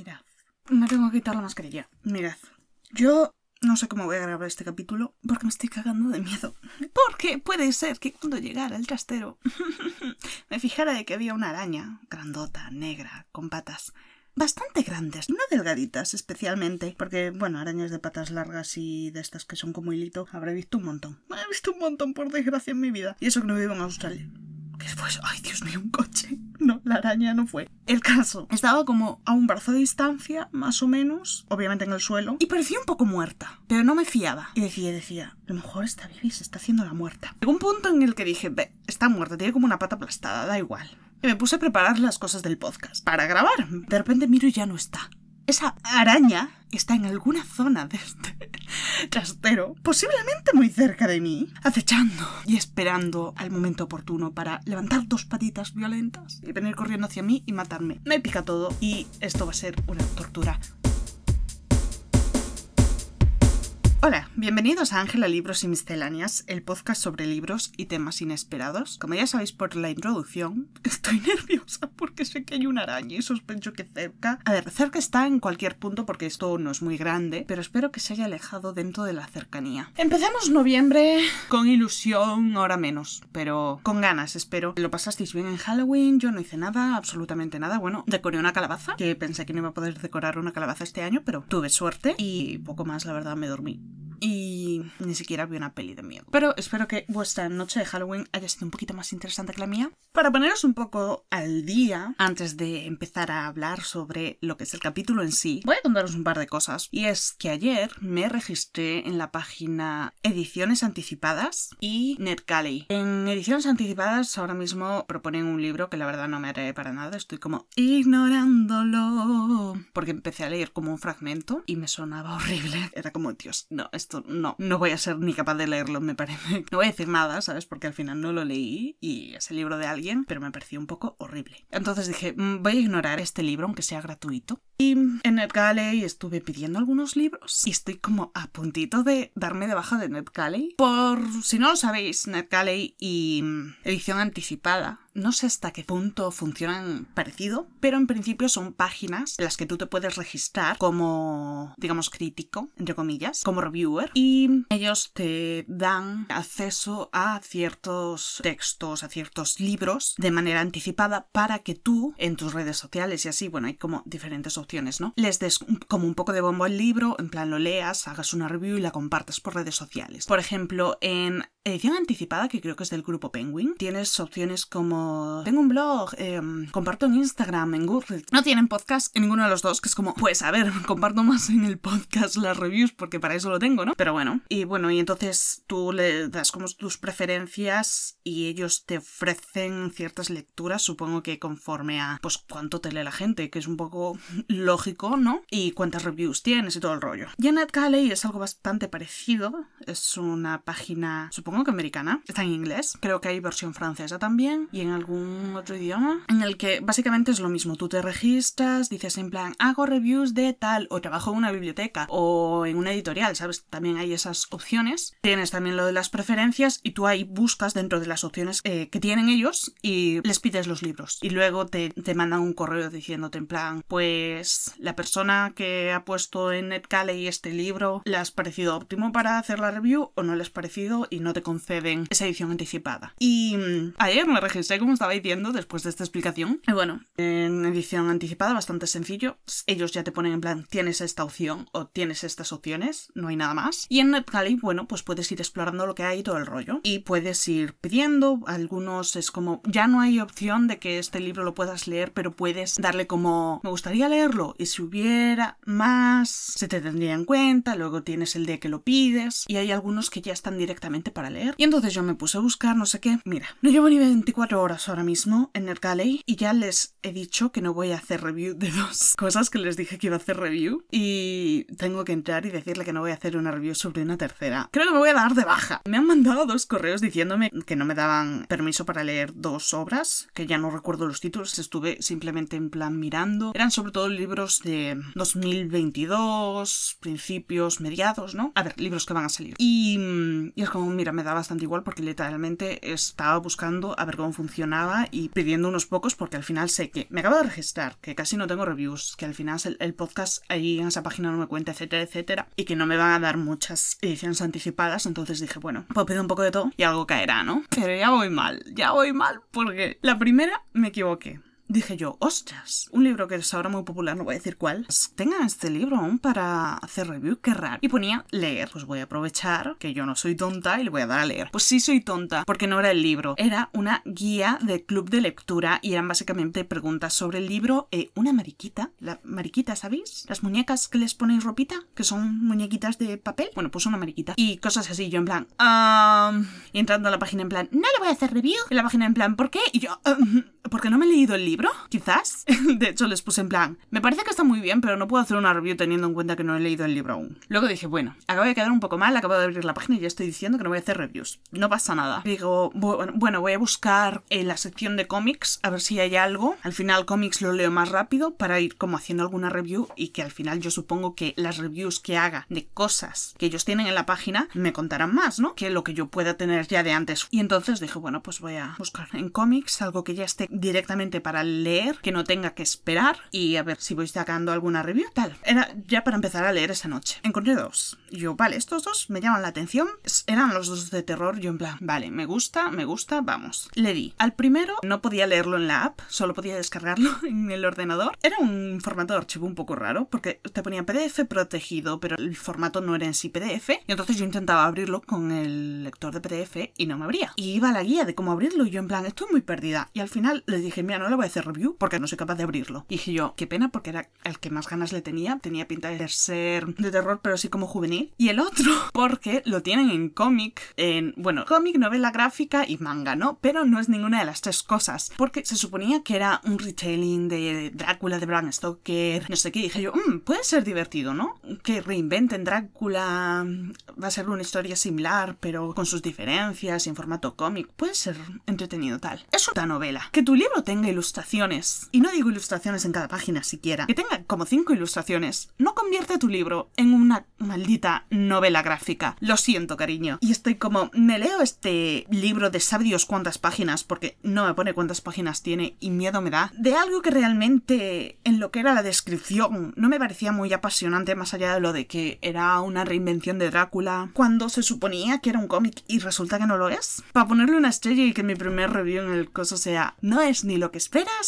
Mirad. Me tengo que quitar la mascarilla. Mirad. Yo no sé cómo voy a grabar este capítulo porque me estoy cagando de miedo. Porque puede ser que cuando llegara el trastero me fijara de que había una araña grandota, negra, con patas bastante grandes, no delgaditas especialmente, porque bueno, arañas de patas largas y de estas que son como hilito, habré visto un montón. He visto un montón por desgracia en mi vida. Y eso que no vivo en Australia. ¿Qué después? Ay, Dios mío, un coche. No, la araña no fue. El caso, estaba como a un brazo de distancia, más o menos, obviamente en el suelo, y parecía un poco muerta, pero no me fiaba. Y decía, decía, a lo mejor está viva y se está haciendo la muerta. Llegó un punto en el que dije, ve, está muerta, tiene como una pata aplastada, da igual. Y me puse a preparar las cosas del podcast para grabar. De repente miro y ya no está. Esa araña está en alguna zona de este trastero, posiblemente muy cerca de mí, acechando y esperando al momento oportuno para levantar dos patitas violentas y venir corriendo hacia mí y matarme. Me pica todo y esto va a ser una tortura Hola, bienvenidos a Ángela Libros y Misceláneas, el podcast sobre libros y temas inesperados. Como ya sabéis por la introducción, estoy nerviosa porque sé que hay una araña y sospecho que cerca. A ver, cerca está en cualquier punto porque esto no es muy grande, pero espero que se haya alejado dentro de la cercanía. Empezamos noviembre con ilusión, ahora menos, pero con ganas, espero. Lo pasasteis bien en Halloween, yo no hice nada, absolutamente nada. Bueno, decoré una calabaza, que pensé que no iba a poder decorar una calabaza este año, pero tuve suerte y poco más, la verdad, me dormí y ni siquiera vi una peli de miedo. Pero espero que vuestra noche de Halloween haya sido un poquito más interesante que la mía. Para poneros un poco al día, antes de empezar a hablar sobre lo que es el capítulo en sí, voy a contaros un par de cosas. Y es que ayer me registré en la página Ediciones Anticipadas y NetGalley. En Ediciones Anticipadas ahora mismo proponen un libro que la verdad no me atrae para nada. Estoy como ignorándolo. Porque empecé a leer como un fragmento y me sonaba horrible. Era como, Dios, no, no, no voy a ser ni capaz de leerlo, me parece. No voy a decir nada, ¿sabes? Porque al final no lo leí y es el libro de alguien, pero me pareció un poco horrible. Entonces dije, mm, voy a ignorar este libro, aunque sea gratuito. Y en NetGalley estuve pidiendo algunos libros y estoy como a puntito de darme de baja de NetGalley. Por si no lo sabéis, NetGalley y mm, edición anticipada no sé hasta qué punto funcionan parecido, pero en principio son páginas en las que tú te puedes registrar como, digamos, crítico, entre comillas, como reviewer, y ellos te dan acceso a ciertos textos, a ciertos libros de manera anticipada para que tú en tus redes sociales y así, bueno, hay como diferentes opciones, ¿no? Les des como un poco de bombo al libro, en plan lo leas, hagas una review y la compartas por redes sociales. Por ejemplo, en edición anticipada, que creo que es del grupo Penguin, tienes opciones como tengo un blog, em, comparto en Instagram, en Goodreads. No tienen podcast en ninguno de los dos, que es como, pues a ver, comparto más en el podcast las reviews porque para eso lo tengo, ¿no? Pero bueno, y bueno, y entonces tú le das como tus preferencias y ellos te ofrecen ciertas lecturas, supongo que conforme a pues cuánto te lee la gente, que es un poco lógico, ¿no? Y cuántas reviews tienes y todo el rollo. Janet Galley es algo bastante parecido, es una página, supongo supongo que americana, está en inglés, creo que hay versión francesa también y en algún otro idioma, en el que básicamente es lo mismo, tú te registras, dices en plan, hago reviews de tal, o trabajo en una biblioteca, o en una editorial, ¿sabes? También hay esas opciones. Tienes también lo de las preferencias y tú ahí buscas dentro de las opciones eh, que tienen ellos y les pides los libros. Y luego te, te mandan un correo diciéndote en plan, pues la persona que ha puesto en NetGalley este libro, ¿le has parecido óptimo para hacer la review o no le has parecido y no te conceden esa edición anticipada. Y mm, ayer me registré, como estaba diciendo, después de esta explicación. Y bueno, en edición anticipada, bastante sencillo. Ellos ya te ponen en plan, tienes esta opción o tienes estas opciones, no hay nada más. Y en NetGalley, bueno, pues puedes ir explorando lo que hay y todo el rollo. Y puedes ir pidiendo, algunos es como, ya no hay opción de que este libro lo puedas leer, pero puedes darle como, me gustaría leerlo. Y si hubiera más, se te tendría en cuenta. Luego tienes el de que lo pides. Y hay algunos que ya están directamente para leer. Y entonces yo me puse a buscar no sé qué. Mira, no llevo ni 24 horas ahora mismo en NetGalley y ya les he dicho que no voy a hacer review de dos cosas que les dije que iba a hacer review y tengo que entrar y decirle que no voy a hacer una review sobre una tercera. Creo que me voy a dar de baja. Me han mandado dos correos diciéndome que no me daban permiso para leer dos obras, que ya no recuerdo los títulos, estuve simplemente en plan mirando. Eran sobre todo libros de 2022, principios, mediados, ¿no? A ver, libros que van a salir. Y, y es como, mira, me me da bastante igual porque literalmente estaba buscando a ver cómo funcionaba y pidiendo unos pocos porque al final sé que me acabo de registrar, que casi no tengo reviews, que al final el, podcast ahí en esa página no me cuenta, etcétera, etcétera, y que no me van a dar muchas ediciones anticipadas, entonces dije, bueno, puedo pedir un poco de todo y algo caerá, ¿no? Pero ya voy mal, ya voy mal porque la primera me equivoqué dije yo, ostras, un libro que es ahora muy popular, no voy a decir cuál, pues tenga este libro aún para hacer review, qué raro. Y ponía leer, pues voy a aprovechar que yo no soy tonta y le voy a dar a leer. Pues sí soy tonta, porque no era el libro, era una guía de club de lectura y eran básicamente preguntas sobre el libro, eh, una mariquita, la mariquita, ¿sabéis? Las muñecas que les ponéis ropita, que son muñequitas de papel, bueno, pues una mariquita. Y cosas así, yo en plan, y entrando a la página en plan, no le voy a hacer review. Y la página en plan, ¿por qué? Y yo, porque no me he leído el libro, quizás. De hecho, les puse en plan, me parece que está muy bien, pero no puedo hacer una review teniendo en cuenta que no he leído el libro aún. Luego dije, bueno, acabo de quedar un poco mal, acabo de abrir la página y ya estoy diciendo que no voy a hacer reviews. No pasa nada. Digo, bueno, voy a buscar en la sección de cómics a ver si hay algo. Al final, cómics lo leo más rápido para ir como haciendo alguna review y que al final yo supongo que las reviews que haga de cosas que ellos tienen en la página me contarán más, ¿no? Que lo que yo pueda tener ya de antes. Y entonces dije, bueno, pues voy a buscar en cómics algo que ya esté directamente para leer, que no tenga que esperar y a ver si voy sacando alguna review tal. Era ya para empezar a leer esa noche. Encontré dos. yo, vale, estos dos me llaman la atención. Eran los dos de terror. Yo en plan, vale, me gusta, me gusta, vamos. Le di. Al primero no podía leerlo en la app, solo podía descargarlo en el ordenador. Era un formato de archivo un poco raro porque te ponía PDF protegido, pero el formato no era en sí PDF. Y entonces yo intentaba abrirlo con el lector de PDF y no me abría. Y iba la guía de cómo abrirlo y yo en plan, estoy muy perdida. Y al final le dije, mira, no le voy a hacer review porque no soy capaz de abrirlo. Y dije yo, qué pena porque era el que más ganas le tenía. Tenía pinta de ser de terror, pero sí como juvenil. Y el otro, porque lo tienen en cómic, en, bueno, cómic, novela gráfica y manga, ¿no? Pero no es ninguna de las tres cosas. Porque se suponía que era un retelling de Drácula de Bram Stoker, no sé qué. Y dije yo, mmm, puede ser divertido, ¿no? Que reinventen Drácula. Va a ser una historia similar, pero con sus diferencias en formato cómic. Puede ser entretenido tal. Es una novela. Que tu libro tenga Y no digo ilustraciones en cada página siquiera. Que tenga como cinco ilustraciones. No convierte tu libro en una maldita novela gráfica. Lo siento, cariño. Y estoy como, me leo este libro de sabe Dios cuántas páginas, porque no me pone cuántas páginas tiene y miedo me da, de algo que realmente en lo que era la descripción no me parecía muy apasionante más allá de lo de que era una reinvención de Drácula, cuando se suponía que era un cómic y resulta que no lo es. Para ponerle una estrella y que mi primer review en el coso sea, no es ni lo que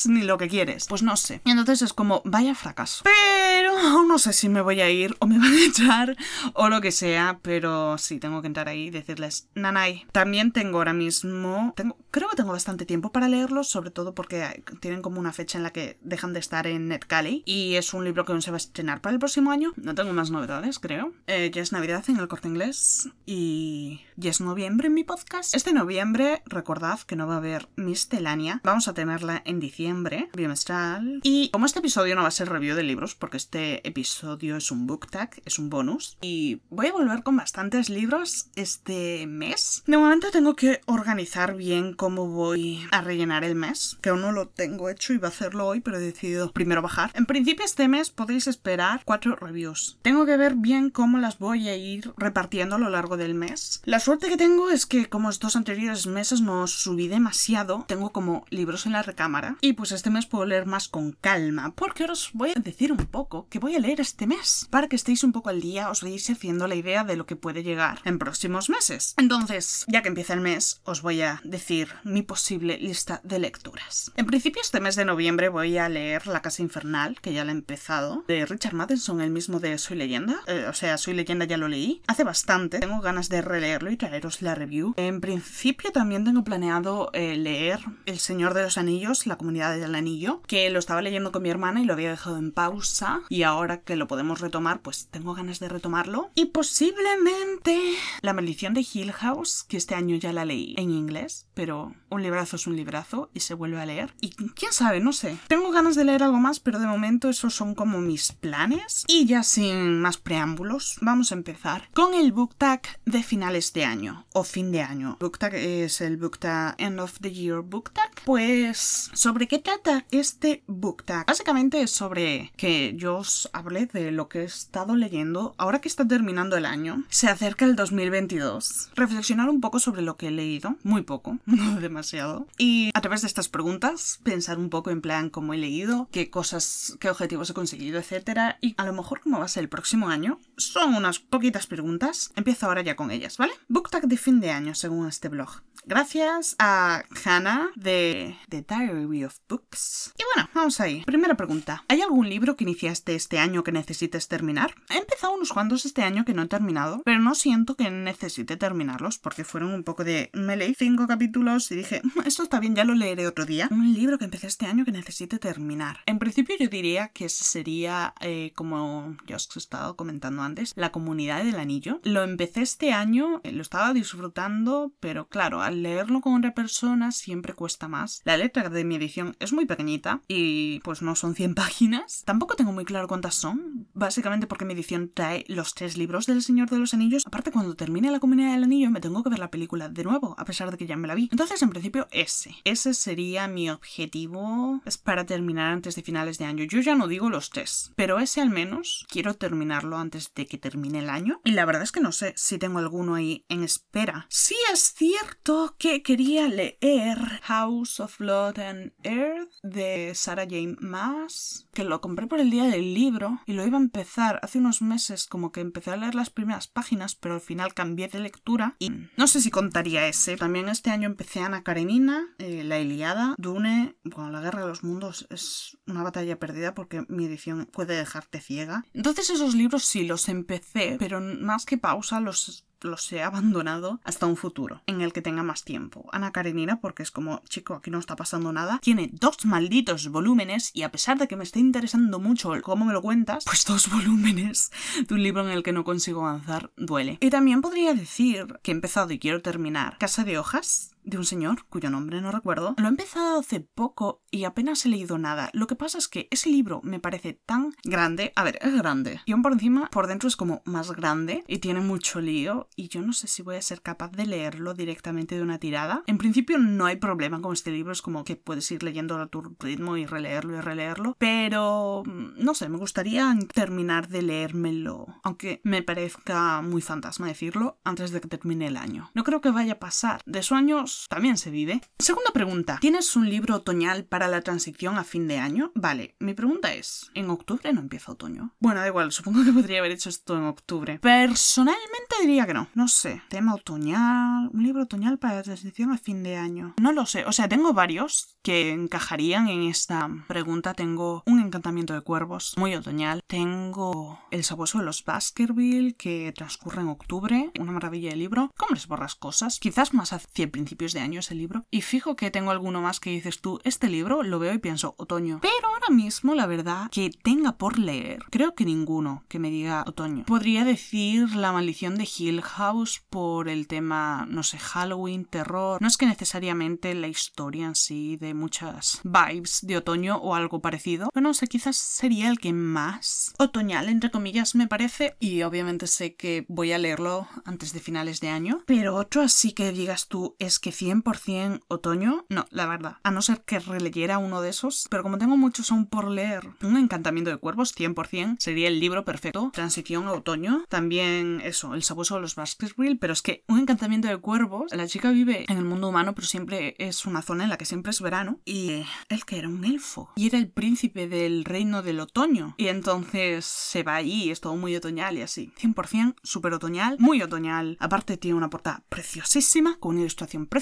ni lo que quieres. Pues no sé. Y entonces es como, vaya fracaso. Pero aún no sé si me voy a ir o me van a echar o lo que sea, pero sí, tengo que entrar ahí y decirles, Nanay, también tengo ahora mismo, tengo, creo que tengo bastante tiempo para leerlos, sobre todo porque tienen como una fecha en la que dejan de estar en NetCali y es un libro que aún se va a estrenar para el próximo año. No tengo más novedades, creo. Eh, ya es Navidad en el corte inglés y es noviembre en mi podcast. Este noviembre, recordad que no va a haber miscelánea. Vamos a tenerla en diciembre, bimestral. Y como este episodio no va a ser review de libros, porque este episodio es un book tag, es un bonus, y voy a volver con bastantes libros este mes. De momento tengo que organizar bien cómo voy a rellenar el mes, que aún no lo tengo hecho y va a hacerlo hoy, pero he decidido primero bajar. En principio este mes podéis esperar cuatro reviews. Tengo que ver bien cómo las voy a ir repartiendo a lo largo del mes. La suerte que tengo es que como estos anteriores meses no subí demasiado, tengo como libros en la recámara y pues este mes puedo leer más con calma, porque os voy a decir un poco que voy a leer este mes. Para que estéis un poco al día, os vais haciendo la idea de lo que puede llegar en próximos meses. Entonces, ya que empieza el mes, os voy a decir mi posible lista de lecturas. En principio, este mes de noviembre voy a leer La Casa Infernal, que ya la he empezado, de Richard Matheson, el mismo de Soy Leyenda. Eh, o sea, Soy Leyenda ya lo leí. Hace bastante. Tengo ganas de releerlo y traeros la review. En principio, también tengo planeado eh, leer El Señor de los Anillos, La Comunidad del Anillo, que lo estaba leyendo con mi hermana y lo había dejado en pausa. Y ahora que lo podemos retomar, pues tengo ganas de retomarlo. Y posiblemente La Maldición de Hill House, que este año ya la leí en inglés, pero un librazo es un librazo y se vuelve a leer. Y quién sabe, no sé. Tengo ganas de leer algo más, pero de momento esos son como mis planes. Y ya sin más preámbulos, vamos a empezar con el book tag de finales de año o fin de año. Book tag es el book tag End of the Year book tag. Pues, ¿sobre qué trata este book tag? Básicamente es sobre que yo os hable de lo que he estado leyendo ahora que está terminando el año. Se acerca el 2022. Reflexionar un poco sobre lo que he leído, muy poco, no demasiado. Y a través de estas preguntas, pensar un poco en plan cómo he leído, qué cosas, qué objetivos he conseguido, etc. Y a lo mejor cómo va a ser el próximo año. Son unas poquitas preguntas. Empiezo ahora ya con ellas, ¿vale? Book tag de fin de año, según este blog. Gracias a Hannah de The Diary of Books. Y bueno, vamos ahí. Primera pregunta. ¿Hay algún libro que iniciaste este año que necesites terminar? He empezado unos cuantos este año que no he terminado, pero no siento que necesite terminarlos porque fueron un poco de... Me leí cinco capítulos y dije, mm, esto está bien, ya lo leeré otro día. Un libro que empecé este año que necesite terminar. En principio yo diría que sería, eh, como ya os he estado comentando antes, La Comunidad del Anillo. Lo empecé este año, eh, lo estaba disfrutando, pero claro, al leerlo con otra persona siempre cuesta más. La letra de mi edición es muy pequeñita y pues no son 100 páginas. Tampoco tengo muy claro cuántas son, básicamente porque mi edición trae los tres libros del Señor de los Anillos. Aparte, cuando termine la Comunidad del Anillo me tengo que ver la película de nuevo, a pesar de que ya me la vi. Entonces, en principio, ese. Ese sería mi objetivo es para terminar antes de finales de año. Yo ya no digo los tres, pero ese al menos quiero terminarlo antes de que termine el año. Y la verdad es que no sé si tengo alguno ahí en espera. Sí es cierto que quería leer House of Blood and Earth de Sarah Jane Maas, que lo compré por el día del libro y lo iba a empezar hace unos meses como que empecé a leer las primeras páginas, pero al final cambié de lectura y no sé si contaría ese. También este año empecé Ana Karenina, eh, La Iliada, Dune, bueno, La Guerra de los Mundos es una batalla perdida porque mi edición puede dejarte ciega. Entonces esos libros sí los empecé, pero más que pausa los los he abandonado hasta un futuro en el que tenga más tiempo. Ana Karenina, porque es como, chico, aquí no está pasando nada, tiene dos malditos volúmenes y a pesar de que me esté interesando mucho cómo me lo cuentas, pues dos volúmenes de un libro en el que no consigo avanzar duele. Y también podría decir que he empezado y quiero terminar Casa de Hojas de un señor cuyo nombre no recuerdo. Lo he empezado hace poco y apenas he leído nada. Lo que pasa es que ese libro me parece tan grande. A ver, es grande. Y aún por encima, por dentro es como más grande y tiene mucho lío. Y yo no sé si voy a ser capaz de leerlo directamente de una tirada. En principio no hay problema con este libro. Es como que puedes ir leyendo a tu ritmo y releerlo y releerlo. Pero mm, no sé, me gustaría terminar de leérmelo. Aunque me parezca muy fantasma decirlo antes de que termine el año. No creo que vaya a pasar. De sueños también se vive. Segunda pregunta. ¿Tienes un libro otoñal para la transición a fin de año? Vale, mi pregunta es, ¿en octubre no empieza otoño? Bueno, da igual, supongo que podría haber hecho esto en octubre. Personalmente diría que no. No sé. Tema otoñal, un libro otoñal para la transición a fin de año. No lo sé. O sea, tengo varios que encajarían en esta pregunta. Tengo un encantamiento de cuervos, muy otoñal. Tengo El sabueso de los Baskerville, que transcurre en octubre. Una maravilla de libro. Comes borrascosas. Quizás más hacia el principio de año ese libro. Y fijo que tengo alguno más que dices tú, este libro lo veo y pienso otoño. Pero ahora mismo, la verdad, que tenga por leer, creo que ninguno que me diga otoño. Podría decir La maldición de Hill House por el tema, no sé, Halloween, terror. No es que necesariamente la historia en sí de muchas vibes de otoño o algo parecido, pero no sé, quizás sería el que más otoñal, entre comillas, me parece. Y obviamente sé que voy a leerlo antes de finales de año. Pero otro así que digas tú es que 100% otoño, no, la verdad. A no ser que releyera uno de esos, pero como tengo muchos aún por leer, Un encantamiento de cuervos, 100%, sería el libro perfecto. Transición a otoño. También eso, El sabueso de los Baskerville, pero es que un encantamiento de cuervos, la chica vive en el mundo humano, pero siempre es una zona en la que siempre es verano. Y él que era un elfo. Y era el príncipe del reino del otoño. Y entonces se va allí, es todo muy otoñal y así. 100% súper otoñal, muy otoñal. Aparte tiene una portada preciosísima, con una ilustración preciosa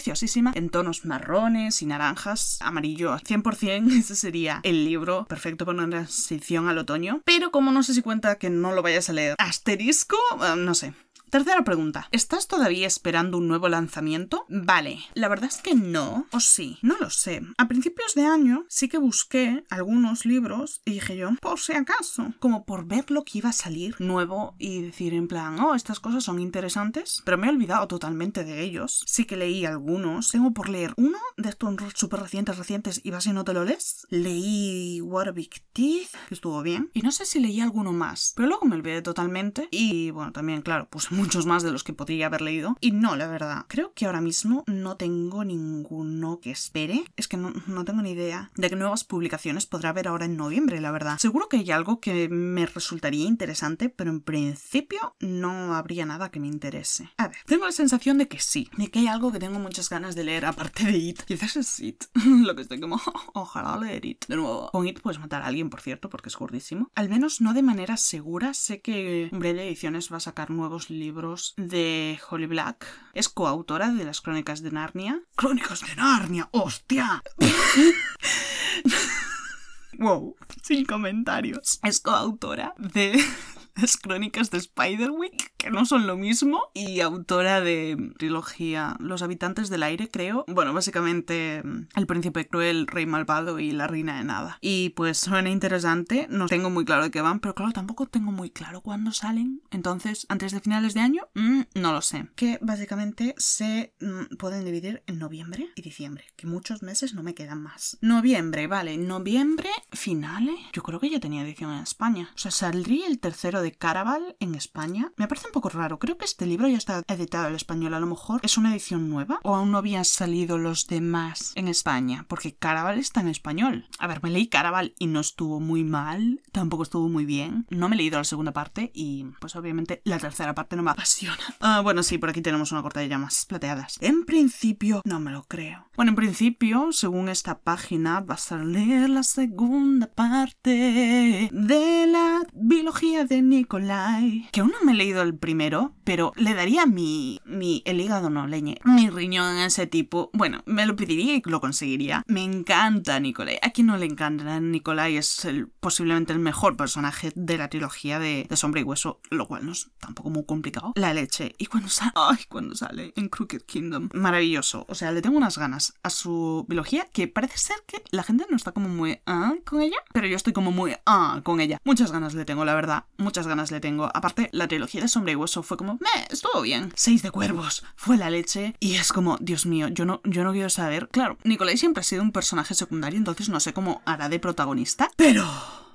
en tonos marrones y naranjas, amarillo 100%, ese sería el libro perfecto para una transición al otoño. Pero como no sé si cuenta que no lo vayas a leer, asterisco, eh, no sé. Tercera pregunta. ¿Estás todavía esperando un nuevo lanzamiento? Vale, la verdad es que no, o sí, no lo sé. A principios de año sí que busqué algunos libros y dije yo, por si acaso, como por ver lo que iba a salir nuevo y decir en plan, oh, estas cosas son interesantes, pero me he olvidado totalmente de ellos. Sí que leí algunos, tengo por leer uno de estos súper recientes, recientes y vas y no te lo lees. Leí Big Teeth, que estuvo bien, y no sé si leí alguno más, pero luego me olvidé totalmente y bueno, también, claro, pues muchos más de los que podría haber leído. Y no, la verdad, creo que ahora mismo no tengo ninguno que espere. Es que no, no tengo ni idea de qué nuevas publicaciones podrá haber ahora en noviembre, la verdad. Seguro que hay algo que me resultaría interesante, pero en principio no habría nada que me interese. A ver, tengo la sensación de que sí, de que hay algo que tengo muchas ganas de leer aparte de It. Quizás es It, lo que estoy como, ojalá leer It. De nuevo, con It puedes matar a alguien, por cierto, porque es gordísimo. Al menos no de manera segura, sé que Umbrella Ediciones va a sacar nuevos libros de Holly Black. Es coautora de las Crónicas de Narnia. ¡Crónicas de Narnia! ¡Hostia! wow, sin comentarios. Es coautora de las crónicas de Spiderwick, que no son lo mismo, y autora de trilogía Los habitantes del aire, creo. Bueno, básicamente El príncipe cruel, Rey malvado y La reina de nada. Y pues suena interesante, no tengo muy claro de qué van, pero claro, tampoco tengo muy claro cuándo salen. Entonces, antes de finales de año, mm, no lo sé. Que básicamente se mm, pueden dividir en noviembre y diciembre, que muchos meses no me quedan más. Noviembre, vale, noviembre, finales. Yo creo que ya tenía edición en España. O sea, saldría el tercero de Caraval en España. Me parece un poco raro. Creo que este libro ya está editado en español. A lo mejor es una edición nueva o aún no habían salido los demás en España. Porque Caraval está en español. A ver, me leí Caraval y no estuvo muy mal. Tampoco estuvo muy bien. No me he leído la segunda parte y pues obviamente la tercera parte no me apasiona. Ah, bueno, sí, por aquí tenemos una corta de llamas plateadas. En principio, no me lo creo. Bueno, en principio, según esta página, vas a leer la segunda parte de la biología de Nicolai. Que aún no me he leído el primero, pero le daría mi. mi. el hígado no, leñe. Mi riñón a ese tipo. Bueno, me lo pediría y lo conseguiría. Me encanta Nicolai. A quien no le encanta Nicolai es el, posiblemente el mejor personaje de la trilogía de, de Sombra y Hueso, lo cual no es tampoco muy complicado. La leche. Y cuando sale. Ay, cuando sale en Crooked Kingdom. Maravilloso. O sea, le tengo unas ganas a su biología que parece ser que la gente no está como muy ah con ella, pero yo estoy como muy ah con ella. Muchas ganas le tengo, la verdad. Muchas ganas le tengo. Aparte, la trilogía de Sombra y Hueso fue como, me, estuvo bien. Seis de cuervos, fue la leche. Y es como, Dios mío, yo no, yo no quiero saber. Claro, Nicolai siempre ha sido un personaje secundario, entonces no sé cómo hará de protagonista. Pero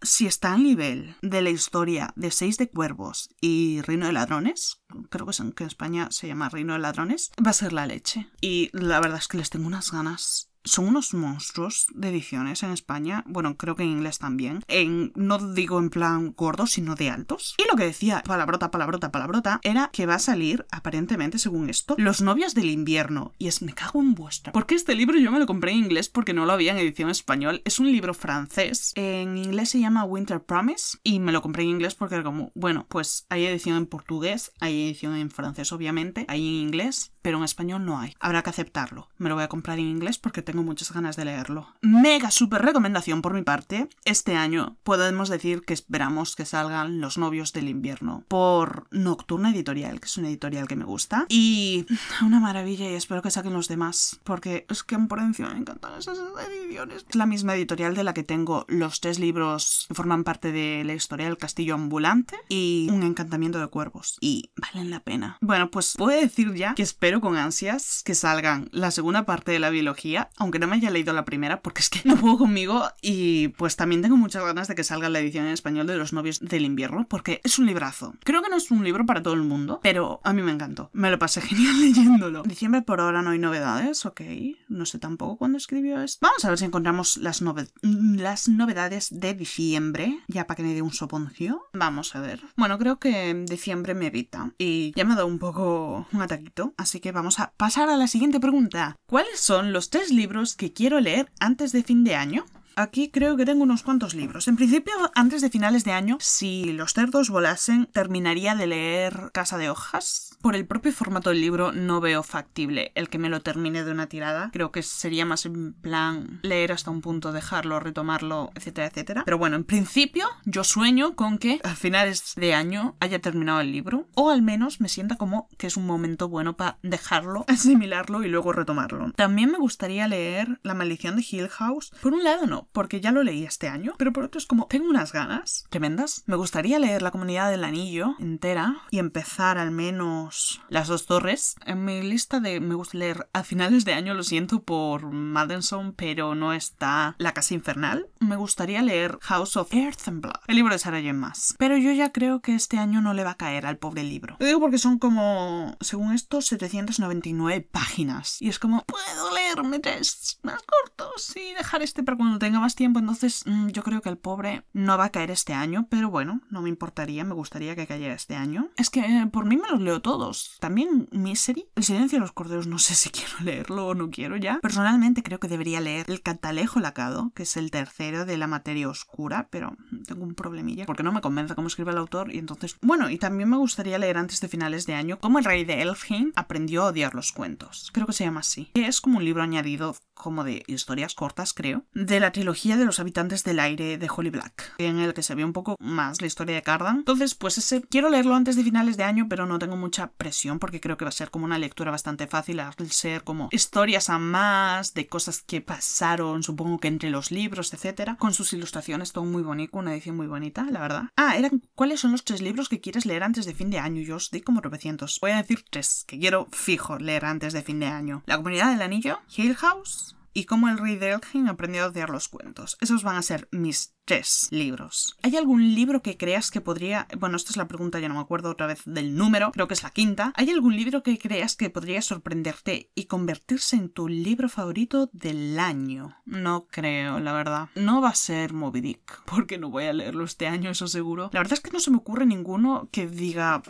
si está al nivel de la historia de Seis de Cuervos y Reino de Ladrones, creo que, que en España se llama Reino de Ladrones, va a ser la leche. Y la verdad es que les tengo unas ganas son unos monstruos de ediciones en España. Bueno, creo que en inglés también. En, no digo en plan gordos, sino de altos. Y lo que decía, palabrota, palabrota, palabrota, era que va a salir, aparentemente, según esto, Los novios del invierno. Y es, me cago en vuestra. Porque este libro yo me lo compré en inglés porque no lo había en edición español. Es un libro francés. En inglés se llama Winter Promise. Y me lo compré en inglés porque era como, bueno, pues hay edición en portugués, hay edición en francés, obviamente, hay en inglés, pero en español no hay. Habrá que aceptarlo. Me lo voy a comprar en inglés porque tengo muchas ganas de leerlo. Mega super recomendación por mi parte. Este año podemos decir que esperamos que salgan Los novios del invierno por Nocturna Editorial, que es una editorial que me gusta. Y una maravilla y espero que saquen los demás, porque es que por encima me encantan esas ediciones. Es la misma editorial de la que tengo los tres libros que forman parte de la historia del castillo ambulante y Un encantamiento de cuervos. Y valen la pena. Bueno, pues puedo decir ya que espero con ansias que salgan la segunda parte de la biología, aunque no me haya leído la primera porque es que no puedo conmigo y pues también tengo muchas ganas de que salga la edición en español de Los novios del invierno porque es un librazo. Creo que no es un libro para todo el mundo, pero a mí me encantó. Me lo pasé genial leyéndolo. Diciembre por ahora no hay novedades, ok. No sé tampoco cuándo escribió esto. Vamos a ver si encontramos las, las novedades de diciembre, ya para que me dé un soponcio. Vamos a ver. Bueno, creo que diciembre me evita y ya me ha dado un poco un ataquito, así que vamos a pasar a la siguiente pregunta. ¿Cuáles son los tres libros que quiero leer antes de fin de año? Aquí creo que tengo unos cuantos libros. En principio, antes de finales de año, si los cerdos volasen, terminaría de leer Casa de Hojas. Por el propio formato del libro no veo factible el que me lo termine de una tirada. Creo que sería más en plan leer hasta un punto, dejarlo, retomarlo, etcétera, etcétera. Pero bueno, en principio yo sueño con que a finales de año haya terminado el libro. O al menos me sienta como que es un momento bueno para dejarlo, asimilarlo y luego retomarlo. También me gustaría leer La maldición de Hill House. Por un lado no, porque ya lo leí este año, pero por otro es como, tengo unas ganas tremendas. Me gustaría leer La Comunidad del Anillo entera y empezar al menos Las dos torres. En mi lista de me gusta leer a finales de año, lo siento por Maddenson, pero no está La Casa Infernal. Me gustaría leer House of Earth and Blood, el libro de Sarah J. Maas. Pero yo ya creo que este año no le va a caer al pobre libro. Lo digo porque son como, según esto, 799 páginas. Y es como, puedo leerme tres más cortos y dejar este para cuando tenga más tiempo. Entonces, mm, yo creo que el pobre no va a caer este año, pero bueno, no me importaría, me gustaría que cayera este año. Es que eh, por mí me los leo todos. También Misery, El silencio de los corderos, no sé si quiero leerlo o no quiero ya. Personalmente creo que debería leer El Cantalejo Lacado, que es el tercero de la materia oscura, pero tengo un problemilla porque no me convence cómo escribe el autor y entonces... Bueno, y también me gustaría leer antes de finales de año cómo el rey de Elfheim aprendió a odiar los cuentos. Creo que se llama así. Es como un libro añadido como de historias cortas, creo, de la de los habitantes del aire de Holly Black, en el que se ve un poco más la historia de Cardan. Entonces, pues ese quiero leerlo antes de finales de año, pero no tengo mucha presión porque creo que va a ser como una lectura bastante fácil al ser como historias a más de cosas que pasaron, supongo que entre los libros, etcétera, con sus ilustraciones, todo muy bonito, una edición muy bonita, la verdad. Ah, eran ¿cuáles son los tres libros que quieres leer antes de fin de año? Yo os di como 900. Voy a decir tres que quiero fijo leer antes de fin de año. La comunidad del anillo, Hill House y cómo el rey de Elgin aprendió a odiar los cuentos. Esos van a ser mis tres libros. ¿Hay algún libro que creas que podría... Bueno, esta es la pregunta, ya no me acuerdo otra vez del número, creo que es la quinta. ¿Hay algún libro que creas que podría sorprenderte y convertirse en tu libro favorito del año? No creo, la verdad. No va a ser Moby Dick, porque no voy a leerlo este año, eso seguro. La verdad es que no se me ocurre ninguno que diga,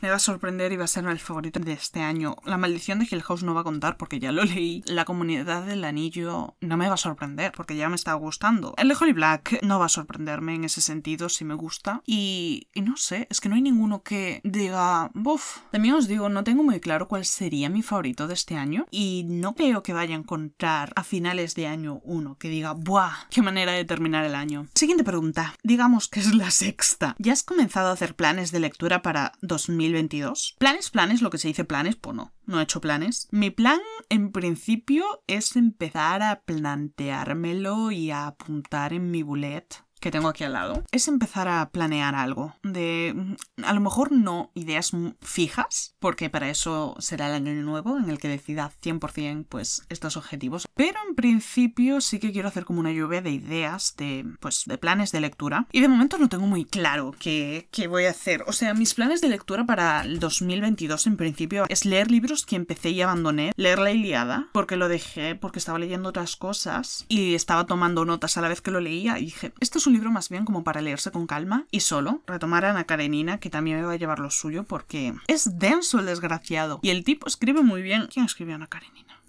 me va a sorprender y va a ser el favorito de este año. La maldición de Hill House no va a contar porque ya lo leí. La comunidad del anillo no me va a sorprender porque ya me está gustando. El de Holly Black no va a sorprenderme en ese sentido si me gusta. Y, no sé, es que no hay ninguno que diga, buf. También os digo, no tengo muy claro cuál sería mi favorito de este año y no creo que vaya a encontrar a finales de año uno que diga, ¡buah! ¡Qué manera de terminar el año! Siguiente pregunta. Digamos que es la sexta. ¿Ya has comenzado a hacer planes de lectura para 2022? Planes, planes, lo que se dice planes, pues no no he hecho planes. Mi plan, en principio, es empezar a planteármelo y a apuntar en mi bullet que tengo aquí al lado, es empezar a planear algo. De mm, a lo mejor no ideas fijas, porque para eso será el año nuevo en el que decida 100% pues estos objetivos. Pero en principio sí que quiero hacer como una lluvia de ideas, de pues de planes de lectura. Y de momento no tengo muy claro qué, qué voy a hacer. O sea, mis planes de lectura para el 2022 en principio es leer libros que empecé y abandoné, leer La Iliada, porque lo dejé porque estaba leyendo otras cosas y estaba tomando notas a la vez que lo leía y dije, esto es un libro más bien como para leerse con calma y solo. Retomar a Ana Karenina, que también me va a llevar lo suyo porque es denso el desgraciado. Y el tipo escribe muy bien. ¿Quién escribió a Ana Karenina?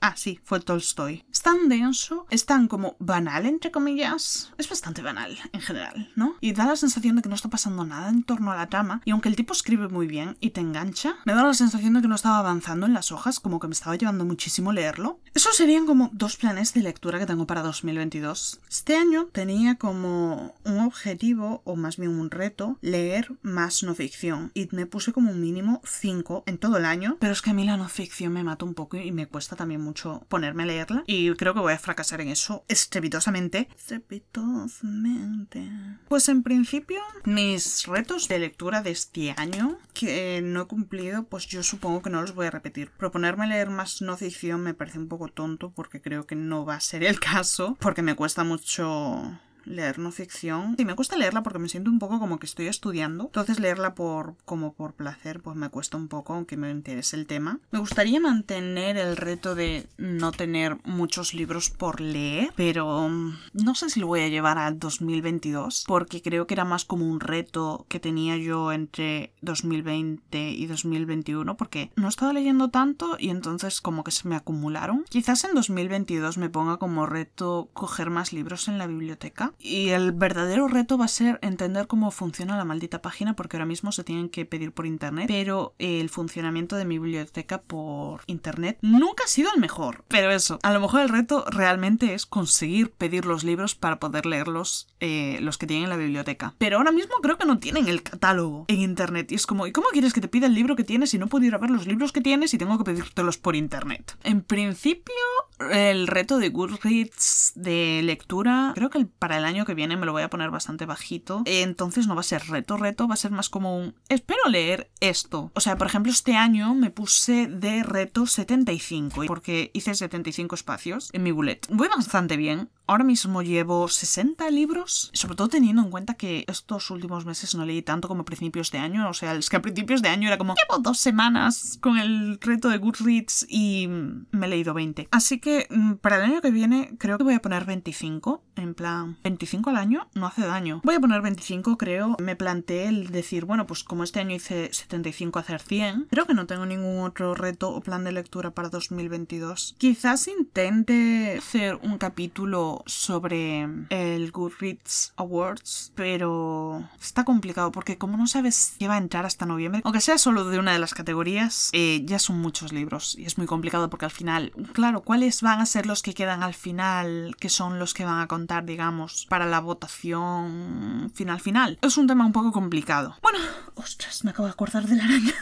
Ah, sí, fue Tolstoy. Es tan denso, es tan como banal, entre comillas. Es bastante banal, en general, ¿no? Y da la sensación de que no está pasando nada en torno a la trama. Y aunque el tipo escribe muy bien y te engancha, me da la sensación de que no estaba avanzando en las hojas, como que me estaba llevando muchísimo leerlo. Esos serían como dos planes de lectura que tengo para 2022. Este año tenía como un objetivo, o más bien un reto, leer más no ficción. Y me puse como un mínimo 5 en todo el año, pero es que a mí la no ficción me mata un poco y me cuesta también mucho ponerme a leerla y creo que voy a fracasar en eso estrepitosamente. Estrepitosamente. Pues en principio, mis retos de lectura de este año que no he cumplido, pues yo supongo que no los voy a repetir. Proponerme leer más no ficción me parece un poco tonto porque creo que no va a ser el caso, porque me cuesta mucho leer no ficción. Y me cuesta leerla porque me siento un poco como que estoy estudiando. Entonces leerla por como por placer pues me cuesta un poco aunque me interese el tema. Me gustaría mantener el reto de no tener muchos libros por leer, pero mm, no sé si lo voy a llevar al 2022 porque creo que era más como un reto que tenía yo entre 2020 y 2021 porque no estaba leyendo tanto y entonces como que se me acumularon. Quizás en 2022 me ponga como reto coger más libros en la biblioteca y el verdadero reto va a ser entender cómo funciona la maldita página porque ahora mismo se tienen que pedir por internet, pero el funcionamiento de mi biblioteca por internet nunca ha sido el mejor. Pero eso, a lo mejor el reto realmente es conseguir pedir los libros para poder leerlos eh, los que tienen en la biblioteca. Pero ahora mismo creo que no tienen el catálogo en internet y es como, ¿y cómo quieres que te pida el libro que tienes si no puedo ir a ver los libros que tienes y tengo que pedírtelos por internet? En principio, el reto de Goodreads de lectura, creo que para el año que viene me lo voy a poner bastante bajito. Entonces no va a ser reto, reto, va a ser más como un espero leer esto. O sea, por ejemplo, este año me puse de reto 75 porque hice 75 espacios en mi bullet. Voy bastante bien. Ahora mismo llevo 60 libros, sobre todo teniendo en cuenta que estos últimos meses no leí tanto como a principios de año. O sea, es que a principios de año era como, llevo dos semanas con el reto de Goodreads y me he leído 20. Así que mm, para el año que viene creo que voy a poner 25. En plan, 25 al año no hace daño. Voy a poner 25, creo. Me planteé el decir, bueno, pues como este año hice 75 hacer 100, creo que no tengo ningún otro reto o plan de lectura para 2022. Quizás intente hacer un capítulo sobre el Goodreads Awards, pero está complicado porque como no sabes qué va a entrar hasta noviembre, aunque sea solo de una de las categorías, eh, ya son muchos libros y es muy complicado porque al final, claro, ¿cuáles van a ser los que quedan al final, que son los que van a contar, digamos, para la votación final final? Es un tema un poco complicado. Bueno, ostras, me acabo de acordar de la araña.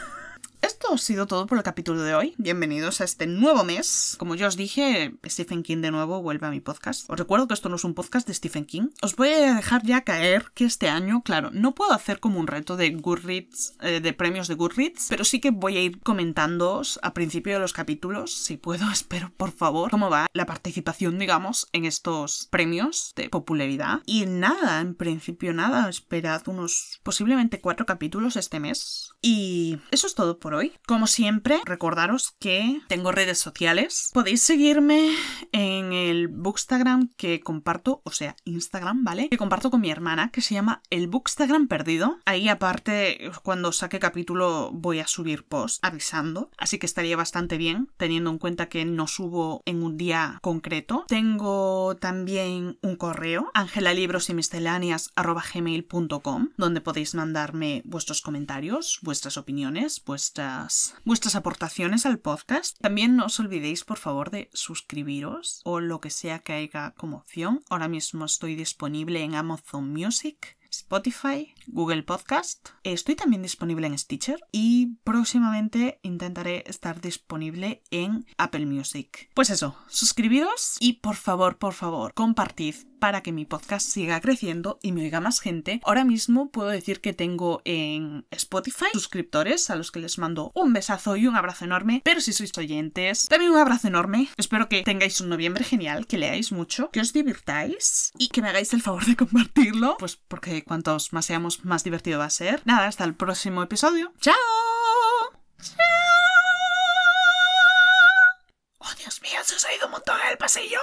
Esto ha sido todo por el capítulo de hoy. Bienvenidos a este nuevo mes. Como ya os dije, Stephen King de nuevo vuelve a mi podcast. Os recuerdo que esto no es un podcast de Stephen King. Os voy a dejar ya caer que este año, claro, no puedo hacer como un reto de Goodreads, eh, de premios de Goodreads, pero sí que voy a ir comentándoos a principio de los capítulos, si puedo, espero, por favor, cómo va la participación, digamos, en estos premios de popularidad. Y nada, en principio nada, esperad unos posiblemente cuatro capítulos este mes. Y eso es todo por. Como siempre, recordaros que tengo redes sociales. Podéis seguirme en el Bookstagram que comparto, o sea, Instagram, ¿vale? Que comparto con mi hermana, que se llama el Bookstagram Perdido. Ahí aparte, cuando saque capítulo voy a subir post avisando, así que estaría bastante bien, teniendo en cuenta que no subo en un día concreto. Tengo también un correo, angelalibros y donde podéis mandarme vuestros comentarios, vuestras opiniones, vuestras vuestras, aportaciones al podcast. También no os olvidéis, por favor, de suscribiros o lo que sea que haya como opción. Ahora mismo estoy disponible en Amazon Music. Spotify, Google Podcast. Estoy también disponible en Stitcher y próximamente intentaré estar disponible en Apple Music. Pues eso, suscribiros y por favor, por favor, compartid para que mi podcast siga creciendo y me oiga más gente. Ahora mismo puedo decir que tengo en Spotify suscriptores a los que les mando un besazo y un abrazo enorme, pero si sois oyentes, también un abrazo enorme. Espero que tengáis un noviembre genial, que leáis mucho, que os divirtáis y que me hagáis el favor de compartirlo, pues porque cuantos más seamos, más divertido va a ser. Nada, hasta el próximo episodio. ¡Chao! ¡Chao! ¡Oh, Dios mío! Se os ha ido un montón en el pasillo.